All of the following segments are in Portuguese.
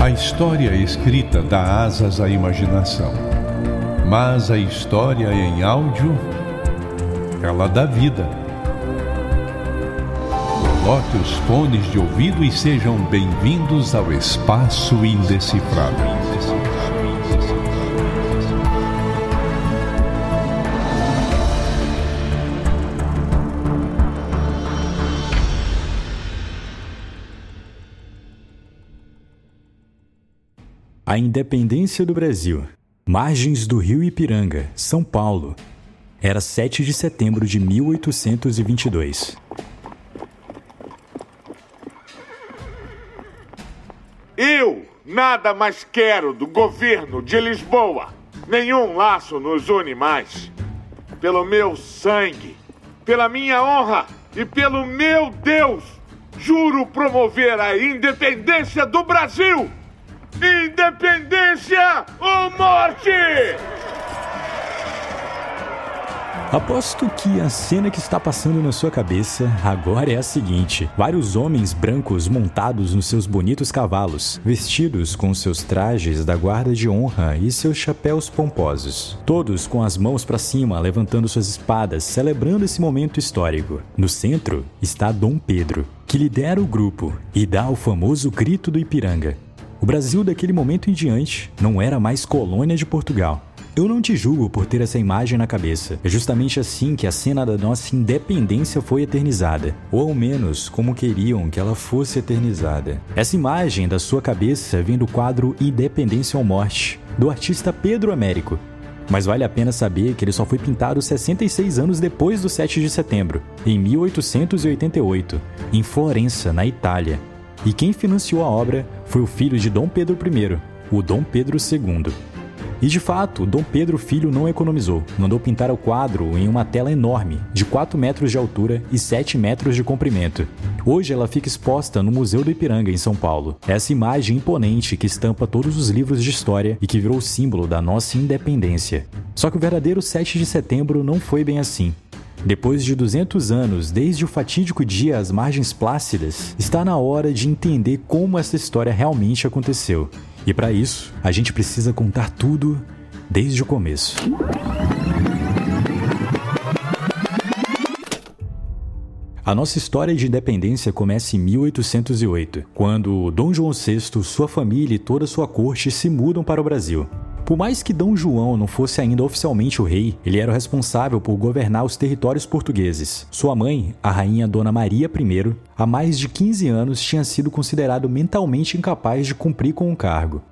A história escrita dá asas à imaginação, mas a história em áudio, ela dá vida. Coloque os fones de ouvido e sejam bem-vindos ao Espaço Indecifrável. A independência do Brasil. Margens do Rio Ipiranga, São Paulo. Era 7 de setembro de 1822. Eu nada mais quero do governo de Lisboa. Nenhum laço nos une mais. Pelo meu sangue, pela minha honra e pelo meu Deus, juro promover a independência do Brasil. Independência ou morte! Aposto que a cena que está passando na sua cabeça agora é a seguinte: vários homens brancos montados nos seus bonitos cavalos, vestidos com seus trajes da guarda de honra e seus chapéus pomposos, todos com as mãos para cima, levantando suas espadas, celebrando esse momento histórico. No centro está Dom Pedro, que lidera o grupo e dá o famoso grito do Ipiranga. O Brasil daquele momento em diante não era mais colônia de Portugal. Eu não te julgo por ter essa imagem na cabeça. É justamente assim que a cena da nossa independência foi eternizada, ou ao menos como queriam que ela fosse eternizada. Essa imagem da sua cabeça vem do quadro Independência ou Morte, do artista Pedro Américo. Mas vale a pena saber que ele só foi pintado 66 anos depois do 7 de setembro, em 1888, em Florença, na Itália. E quem financiou a obra foi o filho de Dom Pedro I, o Dom Pedro II. E de fato, Dom Pedro Filho não economizou. Mandou pintar o quadro em uma tela enorme, de 4 metros de altura e 7 metros de comprimento. Hoje ela fica exposta no Museu do Ipiranga, em São Paulo. Essa imagem imponente que estampa todos os livros de história e que virou símbolo da nossa independência. Só que o verdadeiro 7 de setembro não foi bem assim. Depois de 200 anos, desde o fatídico dia às margens plácidas, está na hora de entender como essa história realmente aconteceu. E para isso, a gente precisa contar tudo desde o começo. A nossa história de independência começa em 1808, quando Dom João VI, sua família e toda sua corte se mudam para o Brasil. Por mais que Dom João não fosse ainda oficialmente o rei, ele era o responsável por governar os territórios portugueses. Sua mãe, a rainha Dona Maria I, há mais de 15 anos tinha sido considerado mentalmente incapaz de cumprir com o cargo.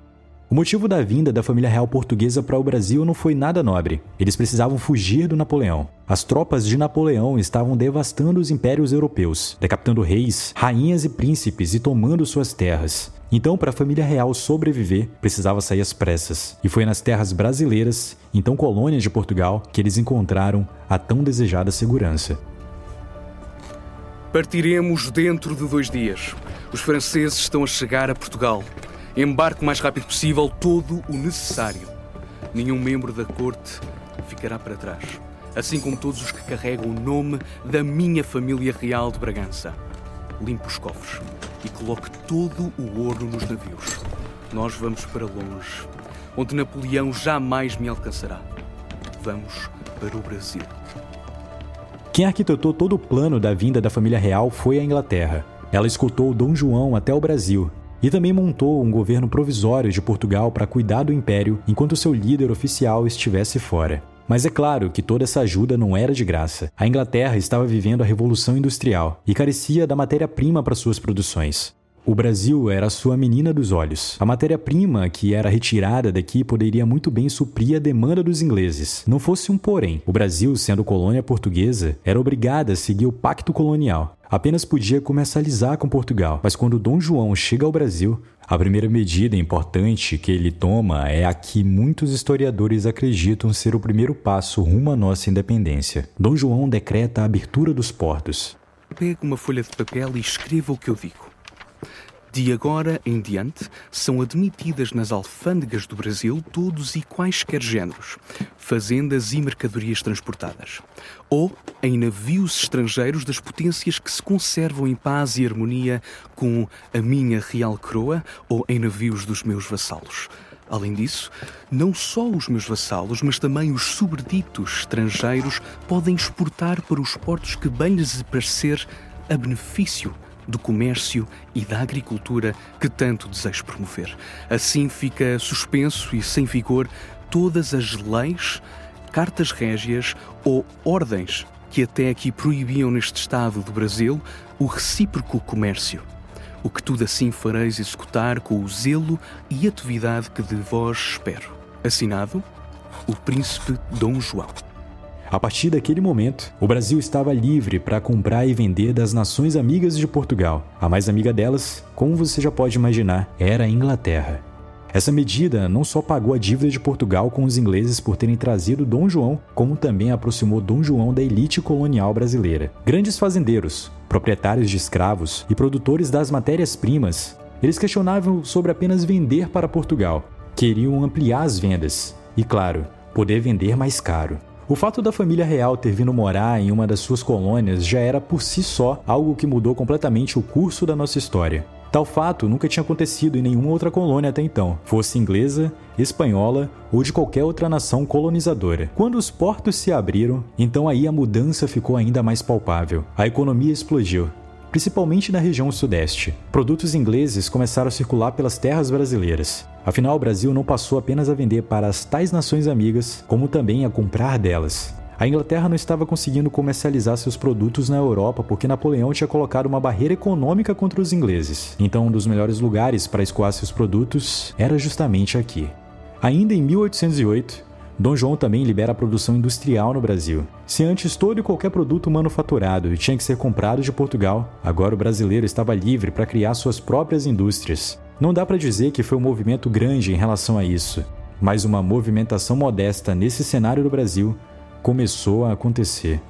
O motivo da vinda da família real portuguesa para o Brasil não foi nada nobre. Eles precisavam fugir do Napoleão. As tropas de Napoleão estavam devastando os impérios europeus, decapitando reis, rainhas e príncipes e tomando suas terras. Então, para a família real sobreviver, precisava sair às pressas. E foi nas terras brasileiras, então colônias de Portugal, que eles encontraram a tão desejada segurança. Partiremos dentro de dois dias. Os franceses estão a chegar a Portugal. Embarque o mais rápido possível todo o necessário. Nenhum membro da corte ficará para trás, assim como todos os que carregam o nome da minha família real de Bragança. Limpe os cofres e coloque todo o ouro nos navios. Nós vamos para longe, onde Napoleão jamais me alcançará. Vamos para o Brasil. Quem arquitetou todo o plano da vinda da família real foi a Inglaterra. Ela escutou Dom João até o Brasil e também montou um governo provisório de Portugal para cuidar do império enquanto seu líder oficial estivesse fora. Mas é claro que toda essa ajuda não era de graça. A Inglaterra estava vivendo a Revolução Industrial e carecia da matéria-prima para suas produções. O Brasil era sua menina dos olhos. A matéria-prima que era retirada daqui poderia muito bem suprir a demanda dos ingleses. Não fosse um porém. O Brasil, sendo colônia portuguesa, era obrigada a seguir o pacto colonial. Apenas podia comercializar com Portugal. Mas quando Dom João chega ao Brasil, a primeira medida importante que ele toma é a que muitos historiadores acreditam ser o primeiro passo rumo à nossa independência. Dom João decreta a abertura dos portos. Pegue uma folha de papel e escreva o que eu digo. De agora em diante, são admitidas nas alfândegas do Brasil todos e quaisquer géneros, fazendas e mercadorias transportadas, ou em navios estrangeiros das potências que se conservam em paz e harmonia com a minha real coroa ou em navios dos meus vassalos. Além disso, não só os meus vassalos, mas também os sobreditos estrangeiros podem exportar para os portos que bem lhes parecer a benefício do comércio e da agricultura que tanto desejo promover. Assim fica suspenso e sem vigor todas as leis, cartas régias ou ordens que até aqui proibiam neste Estado do Brasil o recíproco comércio. O que tudo assim fareis executar com o zelo e atividade que de vós espero. Assinado, o Príncipe Dom João. A partir daquele momento, o Brasil estava livre para comprar e vender das nações amigas de Portugal. A mais amiga delas, como você já pode imaginar, era a Inglaterra. Essa medida não só pagou a dívida de Portugal com os ingleses por terem trazido Dom João, como também aproximou Dom João da elite colonial brasileira. Grandes fazendeiros, proprietários de escravos e produtores das matérias-primas, eles questionavam sobre apenas vender para Portugal. Queriam ampliar as vendas e, claro, poder vender mais caro. O fato da família real ter vindo morar em uma das suas colônias já era por si só algo que mudou completamente o curso da nossa história. Tal fato nunca tinha acontecido em nenhuma outra colônia até então, fosse inglesa, espanhola ou de qualquer outra nação colonizadora. Quando os portos se abriram, então aí a mudança ficou ainda mais palpável. A economia explodiu, principalmente na região sudeste. Produtos ingleses começaram a circular pelas terras brasileiras. Afinal, o Brasil não passou apenas a vender para as tais nações amigas, como também a comprar delas. A Inglaterra não estava conseguindo comercializar seus produtos na Europa porque Napoleão tinha colocado uma barreira econômica contra os ingleses. Então, um dos melhores lugares para escoar seus produtos era justamente aqui. Ainda em 1808, Dom João também libera a produção industrial no Brasil. Se antes todo e qualquer produto manufaturado tinha que ser comprado de Portugal, agora o brasileiro estava livre para criar suas próprias indústrias. Não dá para dizer que foi um movimento grande em relação a isso, mas uma movimentação modesta nesse cenário do Brasil começou a acontecer.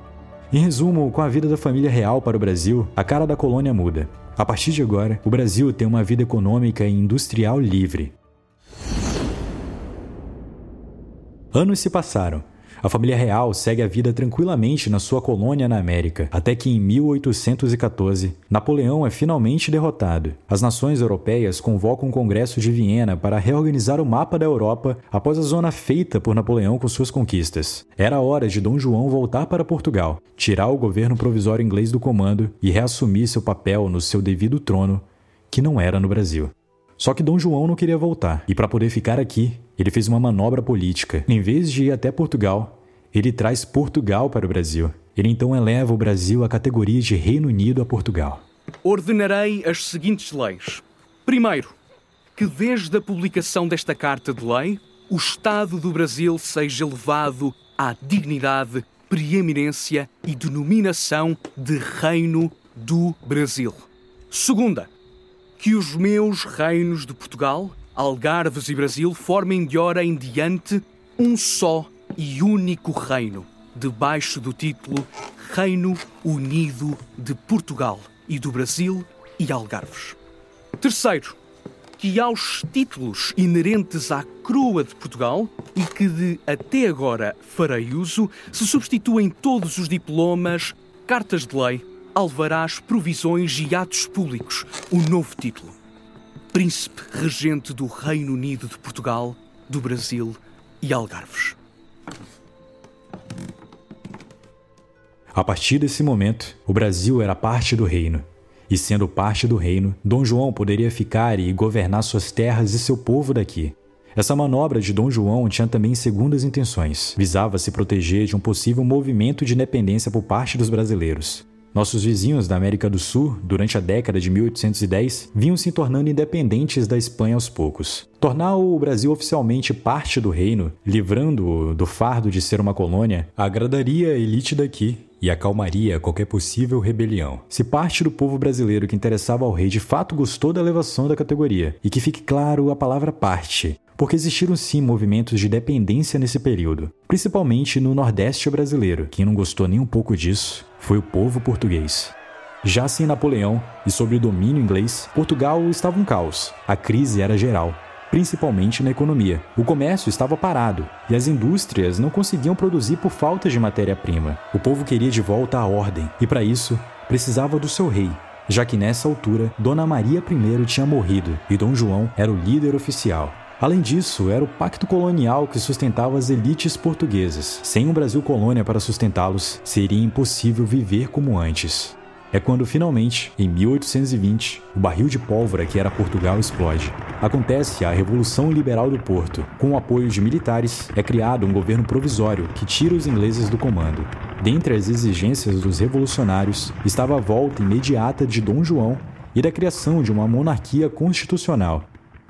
Em resumo, com a vida da família real para o Brasil, a cara da colônia muda. A partir de agora, o Brasil tem uma vida econômica e industrial livre. Anos se passaram a família real segue a vida tranquilamente na sua colônia na América, até que em 1814, Napoleão é finalmente derrotado. As nações europeias convocam o Congresso de Viena para reorganizar o mapa da Europa após a zona feita por Napoleão com suas conquistas. Era hora de Dom João voltar para Portugal, tirar o governo provisório inglês do comando e reassumir seu papel no seu devido trono, que não era no Brasil. Só que Dom João não queria voltar, e para poder ficar aqui, ele fez uma manobra política. Em vez de ir até Portugal, ele traz Portugal para o Brasil. Ele então eleva o Brasil à categoria de Reino Unido a Portugal. Ordenarei as seguintes leis. Primeiro, que desde a publicação desta Carta de Lei, o Estado do Brasil seja elevado à dignidade, preeminência e denominação de Reino do Brasil. Segunda, que os meus reinos de Portugal, Algarves e Brasil formem de hora em diante um só e único reino, debaixo do título Reino Unido de Portugal e do Brasil e Algarves. Terceiro, que aos títulos inerentes à coroa de Portugal e que de até agora farei uso, se substituem todos os diplomas, cartas de lei, alvarás, provisões e atos públicos o novo título príncipe regente do Reino Unido de Portugal, do Brasil e Algarves. A partir desse momento, o Brasil era parte do reino. E sendo parte do reino, Dom João poderia ficar e governar suas terras e seu povo daqui. Essa manobra de Dom João tinha também segundas intenções. Visava se proteger de um possível movimento de independência por parte dos brasileiros. Nossos vizinhos da América do Sul, durante a década de 1810, vinham se tornando independentes da Espanha aos poucos. Tornar o Brasil oficialmente parte do reino, livrando-o do fardo de ser uma colônia, agradaria a elite daqui e acalmaria qualquer possível rebelião. Se parte do povo brasileiro que interessava ao rei de fato gostou da elevação da categoria, e que fique claro a palavra parte, porque existiram sim movimentos de dependência nesse período, principalmente no Nordeste brasileiro. Quem não gostou nem um pouco disso foi o povo português. Já sem Napoleão e sob o domínio inglês, Portugal estava um caos. A crise era geral, principalmente na economia. O comércio estava parado e as indústrias não conseguiam produzir por falta de matéria-prima. O povo queria de volta a ordem e, para isso, precisava do seu rei, já que nessa altura Dona Maria I tinha morrido e Dom João era o líder oficial. Além disso, era o pacto colonial que sustentava as elites portuguesas. Sem um Brasil colônia para sustentá-los, seria impossível viver como antes. É quando finalmente, em 1820, o barril de pólvora que era Portugal explode. Acontece a Revolução Liberal do Porto. Com o apoio de militares, é criado um governo provisório que tira os ingleses do comando. Dentre as exigências dos revolucionários estava a volta imediata de Dom João e da criação de uma monarquia constitucional.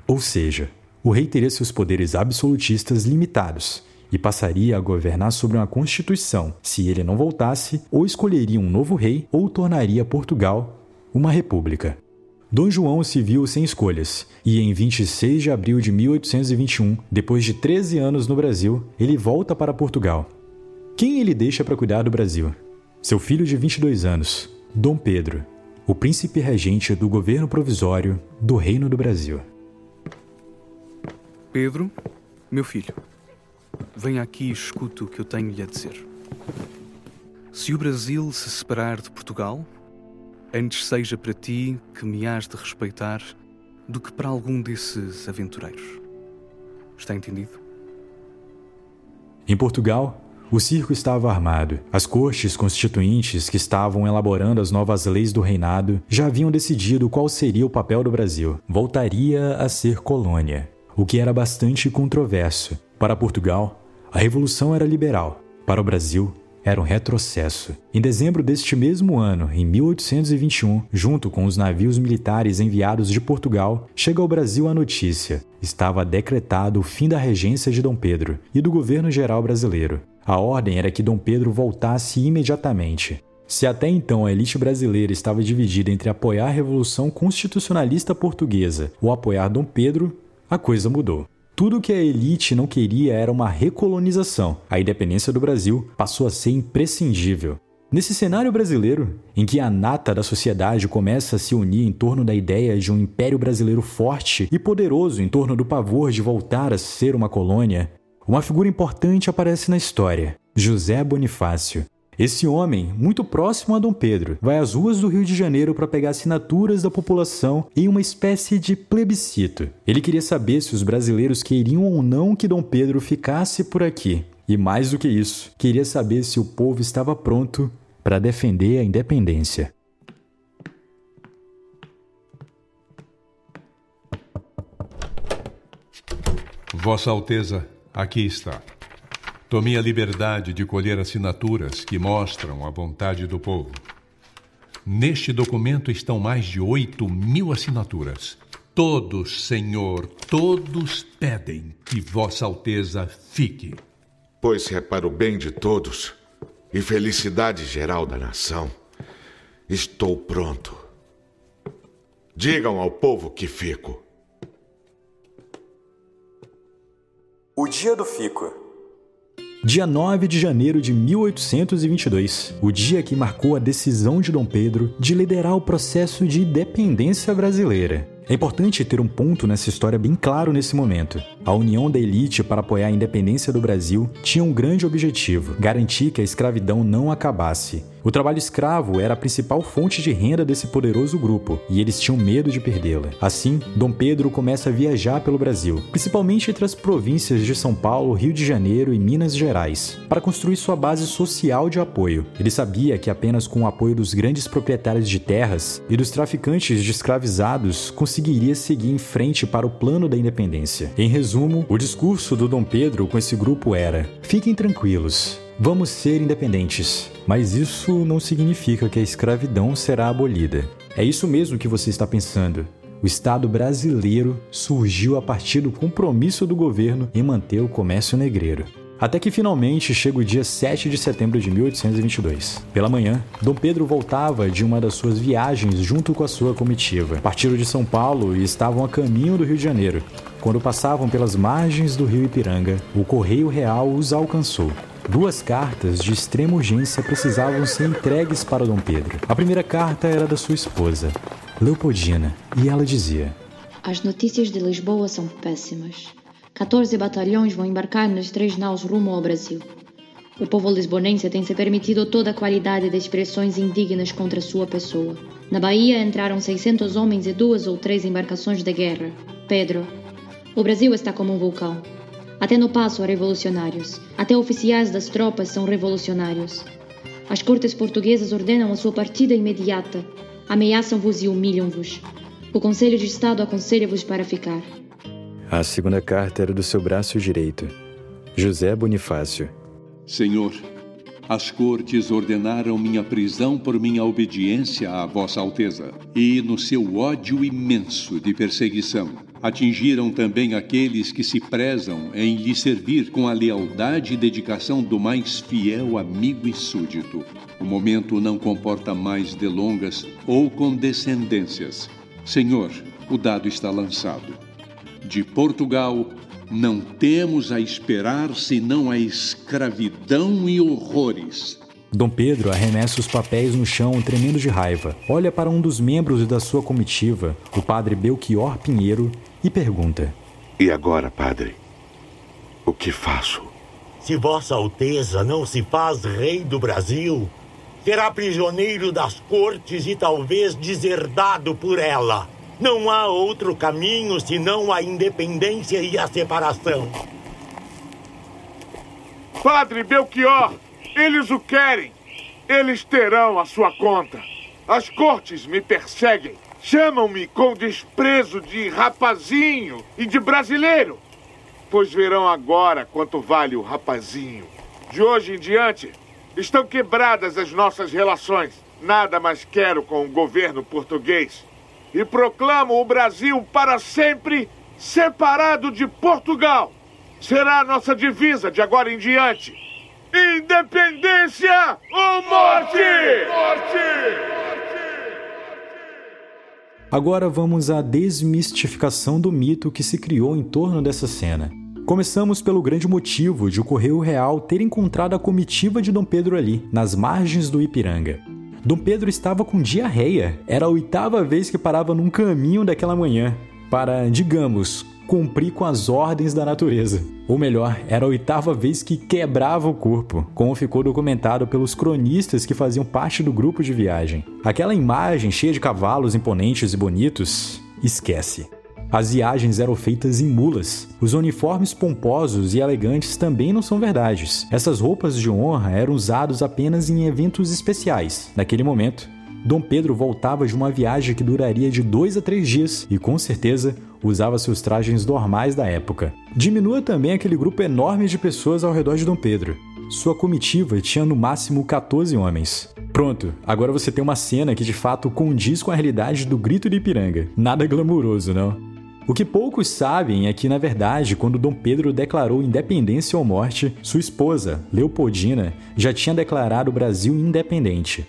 Ou seja, o rei teria seus poderes absolutistas limitados e passaria a governar sobre uma constituição se ele não voltasse, ou escolheria um novo rei ou tornaria Portugal uma república. Dom João se viu sem escolhas, e em 26 de abril de 1821, depois de 13 anos no Brasil, ele volta para Portugal. Quem ele deixa para cuidar do Brasil? Seu filho de 22 anos, Dom Pedro, o príncipe regente do governo provisório do Reino do Brasil. Pedro, meu filho, venha aqui e escute o que eu tenho-lhe a dizer. Se o Brasil se separar de Portugal, antes seja para ti que me has de respeitar do que para algum desses aventureiros. Está entendido? Em Portugal, o circo estava armado. As cortes constituintes que estavam elaborando as novas leis do reinado já haviam decidido qual seria o papel do Brasil. Voltaria a ser colônia o que era bastante controverso. Para Portugal, a revolução era liberal. Para o Brasil, era um retrocesso. Em dezembro deste mesmo ano, em 1821, junto com os navios militares enviados de Portugal, chega ao Brasil a notícia: estava decretado o fim da regência de Dom Pedro e do governo geral brasileiro. A ordem era que Dom Pedro voltasse imediatamente. Se até então a elite brasileira estava dividida entre apoiar a Revolução Constitucionalista Portuguesa ou apoiar Dom Pedro, a coisa mudou. Tudo que a elite não queria era uma recolonização. A independência do Brasil passou a ser imprescindível. Nesse cenário brasileiro, em que a nata da sociedade começa a se unir em torno da ideia de um império brasileiro forte e poderoso em torno do pavor de voltar a ser uma colônia, uma figura importante aparece na história: José Bonifácio. Esse homem, muito próximo a Dom Pedro, vai às ruas do Rio de Janeiro para pegar assinaturas da população em uma espécie de plebiscito. Ele queria saber se os brasileiros queriam ou não que Dom Pedro ficasse por aqui. E mais do que isso, queria saber se o povo estava pronto para defender a independência. Vossa Alteza, aqui está. Tomei a liberdade de colher assinaturas que mostram a vontade do povo. Neste documento estão mais de oito mil assinaturas. Todos, Senhor, todos pedem que Vossa Alteza fique. Pois se é para o bem de todos e felicidade geral da nação, estou pronto. Digam ao povo que fico. O dia do fico dia 9 de janeiro de 1822, o dia que marcou a decisão de Dom Pedro de liderar o processo de independência brasileira. É importante ter um ponto nessa história bem claro nesse momento. A união da elite para apoiar a independência do Brasil tinha um grande objetivo: garantir que a escravidão não acabasse. O trabalho escravo era a principal fonte de renda desse poderoso grupo e eles tinham medo de perdê-la. Assim, Dom Pedro começa a viajar pelo Brasil, principalmente entre as províncias de São Paulo, Rio de Janeiro e Minas Gerais, para construir sua base social de apoio. Ele sabia que apenas com o apoio dos grandes proprietários de terras e dos traficantes de escravizados seguir em frente para o plano da independência. Em resumo, o discurso do Dom Pedro com esse grupo era: fiquem tranquilos, Vamos ser independentes, mas isso não significa que a escravidão será abolida. É isso mesmo que você está pensando. O Estado brasileiro surgiu a partir do compromisso do governo em manter o comércio negreiro. Até que finalmente chega o dia 7 de setembro de 1822. Pela manhã, Dom Pedro voltava de uma das suas viagens junto com a sua comitiva. Partiram de São Paulo e estavam a caminho do Rio de Janeiro. Quando passavam pelas margens do rio Ipiranga, o Correio Real os alcançou. Duas cartas de extrema urgência precisavam ser entregues para Dom Pedro. A primeira carta era da sua esposa, Leopoldina, e ela dizia: As notícias de Lisboa são péssimas. 14 batalhões vão embarcar nos três naus rumo ao Brasil. O povo lisbonense tem se permitido toda a qualidade de expressões indignas contra sua pessoa. Na Bahia entraram 600 homens e duas ou três embarcações de guerra. Pedro, o Brasil está como um vulcão. Até no passo há revolucionários. Até oficiais das tropas são revolucionários. As cortes portuguesas ordenam a sua partida imediata. Ameaçam-vos e humilham-vos. O Conselho de Estado aconselha-vos para ficar. A segunda carta era do seu braço direito, José Bonifácio. Senhor, as cortes ordenaram minha prisão por minha obediência à Vossa Alteza, e no seu ódio imenso de perseguição, atingiram também aqueles que se prezam em lhe servir com a lealdade e dedicação do mais fiel amigo e súdito. O momento não comporta mais delongas ou condescendências. Senhor, o dado está lançado. De Portugal não temos a esperar senão a escravidão e horrores. Dom Pedro arremessa os papéis no chão, tremendo de raiva. Olha para um dos membros da sua comitiva, o padre Belchior Pinheiro, e pergunta: E agora, padre? O que faço? Se Vossa Alteza não se faz rei do Brasil, será prisioneiro das cortes e talvez deserdado por ela. Não há outro caminho senão a independência e a separação. Padre Belchior, eles o querem. Eles terão a sua conta. As cortes me perseguem. Chamam-me com desprezo de rapazinho e de brasileiro. Pois verão agora quanto vale o rapazinho. De hoje em diante, estão quebradas as nossas relações. Nada mais quero com o governo português e proclamo o Brasil para sempre separado de Portugal. Será a nossa divisa de agora em diante. Independência ou morte! Agora vamos à desmistificação do mito que se criou em torno dessa cena. Começamos pelo grande motivo de o Correio Real ter encontrado a comitiva de Dom Pedro ali, nas margens do Ipiranga. Dom Pedro estava com diarreia. Era a oitava vez que parava num caminho daquela manhã para, digamos, cumprir com as ordens da natureza. Ou melhor, era a oitava vez que quebrava o corpo, como ficou documentado pelos cronistas que faziam parte do grupo de viagem. Aquela imagem cheia de cavalos imponentes e bonitos, esquece. As viagens eram feitas em mulas. Os uniformes pomposos e elegantes também não são verdades. Essas roupas de honra eram usadas apenas em eventos especiais. Naquele momento, Dom Pedro voltava de uma viagem que duraria de dois a três dias e, com certeza, usava seus trajes normais da época. Diminua também aquele grupo enorme de pessoas ao redor de Dom Pedro. Sua comitiva tinha no máximo 14 homens. Pronto, agora você tem uma cena que de fato condiz com a realidade do grito de Ipiranga. Nada glamuroso, não? O que poucos sabem é que, na verdade, quando Dom Pedro declarou independência ou morte, sua esposa, Leopoldina, já tinha declarado o Brasil independente.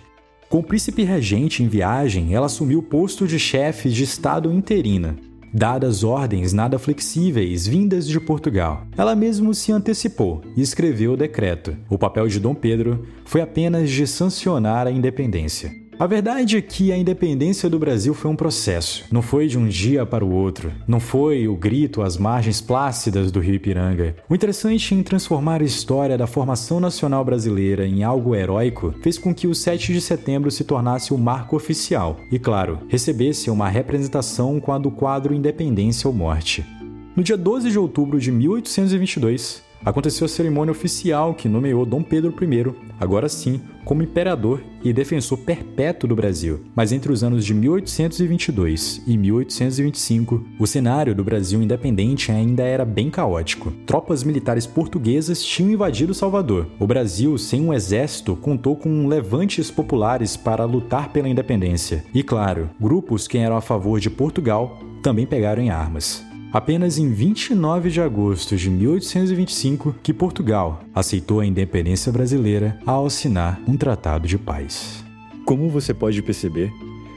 Com o príncipe regente em viagem, ela assumiu o posto de chefe de Estado interina, dadas ordens nada flexíveis vindas de Portugal. Ela mesmo se antecipou e escreveu o decreto. O papel de Dom Pedro foi apenas de sancionar a independência. A verdade é que a independência do Brasil foi um processo. Não foi de um dia para o outro. Não foi o grito às margens plácidas do rio Ipiranga. O interessante em transformar a história da formação nacional brasileira em algo heróico fez com que o 7 de setembro se tornasse o marco oficial e, claro, recebesse uma representação com a do quadro Independência ou Morte. No dia 12 de outubro de 1822, aconteceu a cerimônia oficial que nomeou Dom Pedro I, agora sim, como imperador e defensor perpétuo do Brasil. Mas entre os anos de 1822 e 1825, o cenário do Brasil independente ainda era bem caótico. Tropas militares portuguesas tinham invadido Salvador. O Brasil, sem um exército, contou com levantes populares para lutar pela independência. E claro, grupos que eram a favor de Portugal também pegaram em armas apenas em 29 de agosto de 1825 que Portugal aceitou a independência brasileira ao assinar um tratado de paz. Como você pode perceber,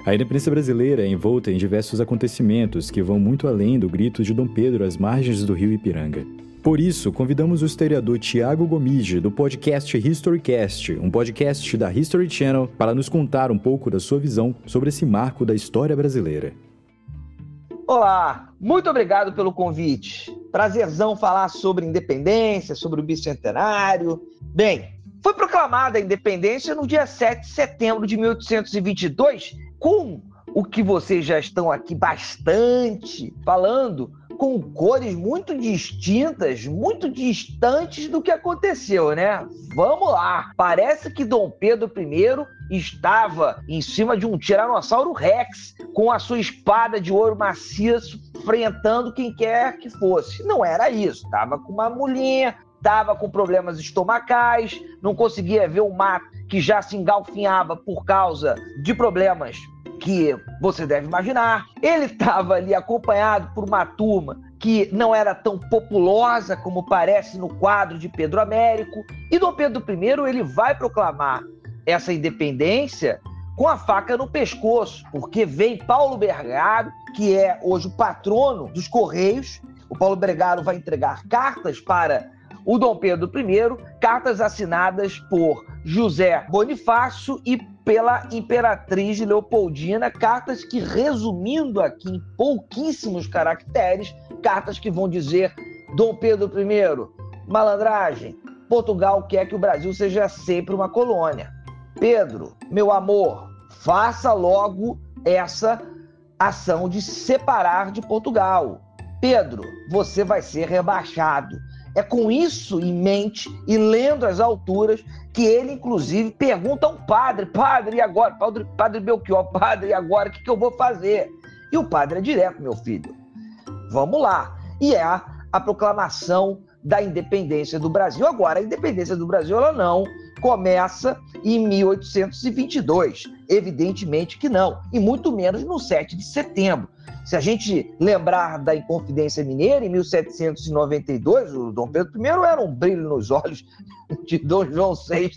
a independência brasileira é envolta em diversos acontecimentos que vão muito além do grito de Dom Pedro às margens do rio Ipiranga. Por isso, convidamos o historiador Tiago Gomide, do podcast Historycast, um podcast da History Channel, para nos contar um pouco da sua visão sobre esse marco da história brasileira. Olá, muito obrigado pelo convite. Prazerzão falar sobre independência, sobre o bicentenário. Bem, foi proclamada a independência no dia 7 de setembro de 1822, com o que vocês já estão aqui bastante falando, com cores muito distintas, muito distantes do que aconteceu, né? Vamos lá. Parece que Dom Pedro I estava em cima de um Tiranossauro Rex com a sua espada de ouro maciço enfrentando quem quer que fosse. Não era isso. Tava com uma mulher, tava com problemas estomacais, não conseguia ver o mato que já se engalfinhava por causa de problemas que você deve imaginar. Ele estava ali acompanhado por uma turma que não era tão populosa como parece no quadro de Pedro Américo. E Dom Pedro I ele vai proclamar essa independência com a faca no pescoço, porque vem Paulo Bergaro, que é hoje o patrono dos Correios. O Paulo Bergaro vai entregar cartas para o Dom Pedro I, cartas assinadas por José Bonifácio e pela Imperatriz Leopoldina, cartas que, resumindo aqui em pouquíssimos caracteres, cartas que vão dizer: Dom Pedro I, malandragem, Portugal quer que o Brasil seja sempre uma colônia. Pedro, meu amor, faça logo essa ação de separar de Portugal. Pedro, você vai ser rebaixado. É com isso em mente e lendo as alturas que ele, inclusive, pergunta ao padre: Padre, e agora? Padre, padre Belchior, padre, e agora? O que, que eu vou fazer? E o padre é direto, meu filho. Vamos lá. E é a, a proclamação da independência do Brasil. Agora, a independência do Brasil ela não começa em 1822. Evidentemente que não. E muito menos no 7 de setembro. Se a gente lembrar da Inconfidência Mineira, em 1792, o Dom Pedro I era um brilho nos olhos de Dom João VI.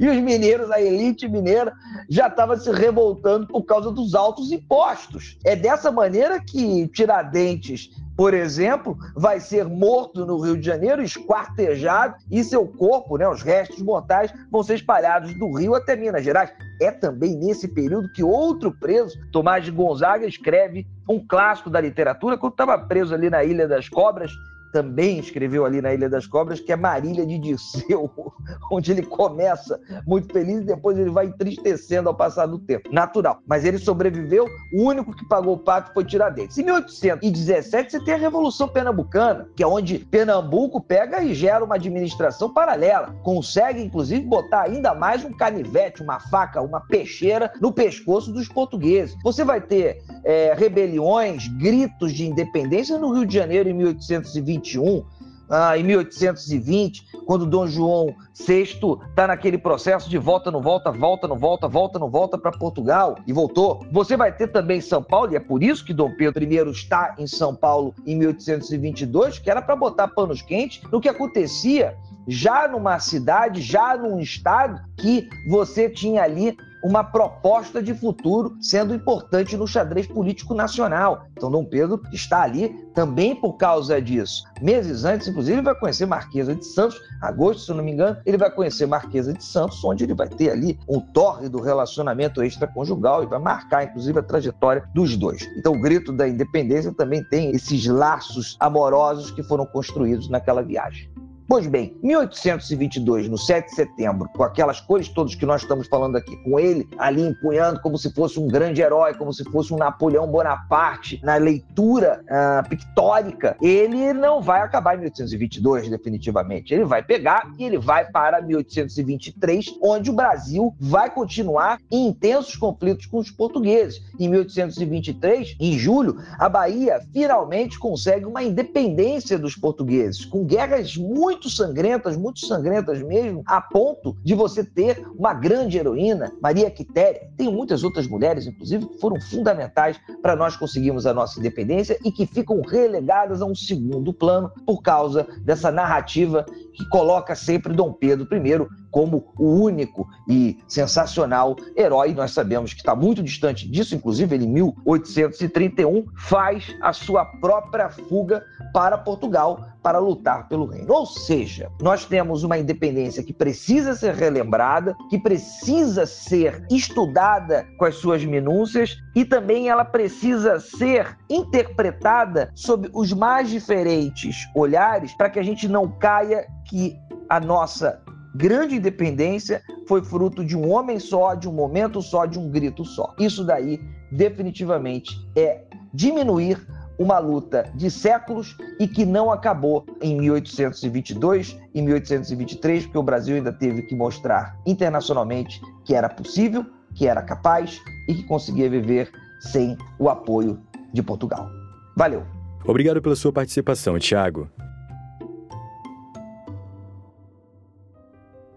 e os mineiros, a elite mineira, já estava se revoltando por causa dos altos impostos. É dessa maneira que Tiradentes por exemplo, vai ser morto no Rio de Janeiro, esquartejado, e seu corpo, né, os restos mortais, vão ser espalhados do Rio até Minas Gerais. É também nesse período que outro preso, Tomás de Gonzaga, escreve um clássico da literatura, quando estava preso ali na Ilha das Cobras, também escreveu ali na Ilha das Cobras, que é Marília de Dirceu, onde ele começa muito feliz e depois ele vai entristecendo ao passar do tempo. Natural. Mas ele sobreviveu, o único que pagou o pato foi Tiradentes. Em 1817, você tem a Revolução Pernambucana, que é onde Pernambuco pega e gera uma administração paralela. Consegue, inclusive, botar ainda mais um canivete, uma faca, uma peixeira no pescoço dos portugueses. Você vai ter é, rebeliões, gritos de independência no Rio de Janeiro em 1820 1821, ah, em 1820, quando Dom João VI está naquele processo de volta, não volta, volta, não volta, volta, não volta para Portugal e voltou. Você vai ter também São Paulo, e é por isso que Dom Pedro I está em São Paulo em 1822, que era para botar panos quentes no que acontecia já numa cidade, já num estado que você tinha ali uma proposta de futuro sendo importante no xadrez político nacional. Então, Dom Pedro está ali também por causa disso. Meses antes, inclusive, ele vai conhecer Marquesa de Santos, agosto, se não me engano, ele vai conhecer Marquesa de Santos, onde ele vai ter ali um torre do relacionamento extraconjugal e vai marcar, inclusive, a trajetória dos dois. Então, o grito da independência também tem esses laços amorosos que foram construídos naquela viagem. Pois bem, 1822, no 7 de setembro, com aquelas cores todas que nós estamos falando aqui, com ele ali empunhando como se fosse um grande herói, como se fosse um Napoleão Bonaparte, na leitura uh, pictórica, ele não vai acabar em 1822, definitivamente. Ele vai pegar e ele vai para 1823, onde o Brasil vai continuar em intensos conflitos com os portugueses. Em 1823, em julho, a Bahia finalmente consegue uma independência dos portugueses, com guerras muito muito sangrentas, muito sangrentas mesmo, a ponto de você ter uma grande heroína, Maria Quitéria. Tem muitas outras mulheres, inclusive, que foram fundamentais para nós conseguirmos a nossa independência e que ficam relegadas a um segundo plano por causa dessa narrativa que coloca sempre Dom Pedro I como o único e sensacional herói. Nós sabemos que está muito distante disso, inclusive ele em 1831 faz a sua própria fuga para Portugal para lutar pelo reino. Ou seja, nós temos uma independência que precisa ser relembrada, que precisa ser estudada com as suas minúcias e também ela precisa ser interpretada sob os mais diferentes olhares para que a gente não caia que a nossa grande independência foi fruto de um homem só, de um momento só, de um grito só. Isso daí definitivamente é diminuir uma luta de séculos e que não acabou em 1822 e 1823, porque o Brasil ainda teve que mostrar internacionalmente que era possível, que era capaz e que conseguia viver sem o apoio de Portugal. Valeu. Obrigado pela sua participação, Tiago.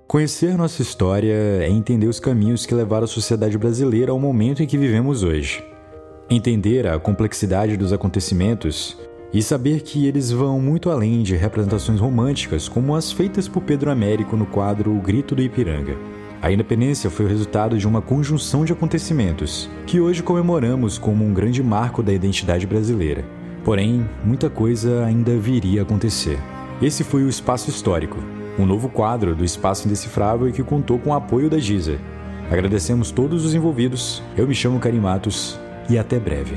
Conhecer nossa história é entender os caminhos que levaram a sociedade brasileira ao momento em que vivemos hoje. Entender a complexidade dos acontecimentos e saber que eles vão muito além de representações românticas como as feitas por Pedro Américo no quadro O Grito do Ipiranga. A independência foi o resultado de uma conjunção de acontecimentos que hoje comemoramos como um grande marco da identidade brasileira. Porém, muita coisa ainda viria a acontecer. Esse foi o Espaço Histórico, um novo quadro do Espaço Indecifrável e que contou com o apoio da Giza. Agradecemos todos os envolvidos. Eu me chamo Karim Matos e até breve.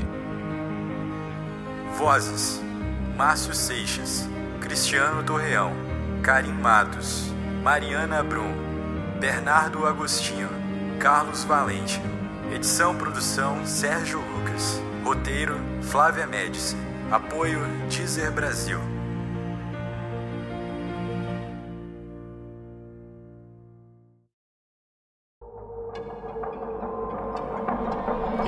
Vozes: Márcio Seixas, Cristiano Torreão, Karim Matos, Mariana Brum, Bernardo Agostinho, Carlos Valente. Edição produção Sérgio Lucas. Roteiro Flávia Médici. Apoio Deezer Brasil.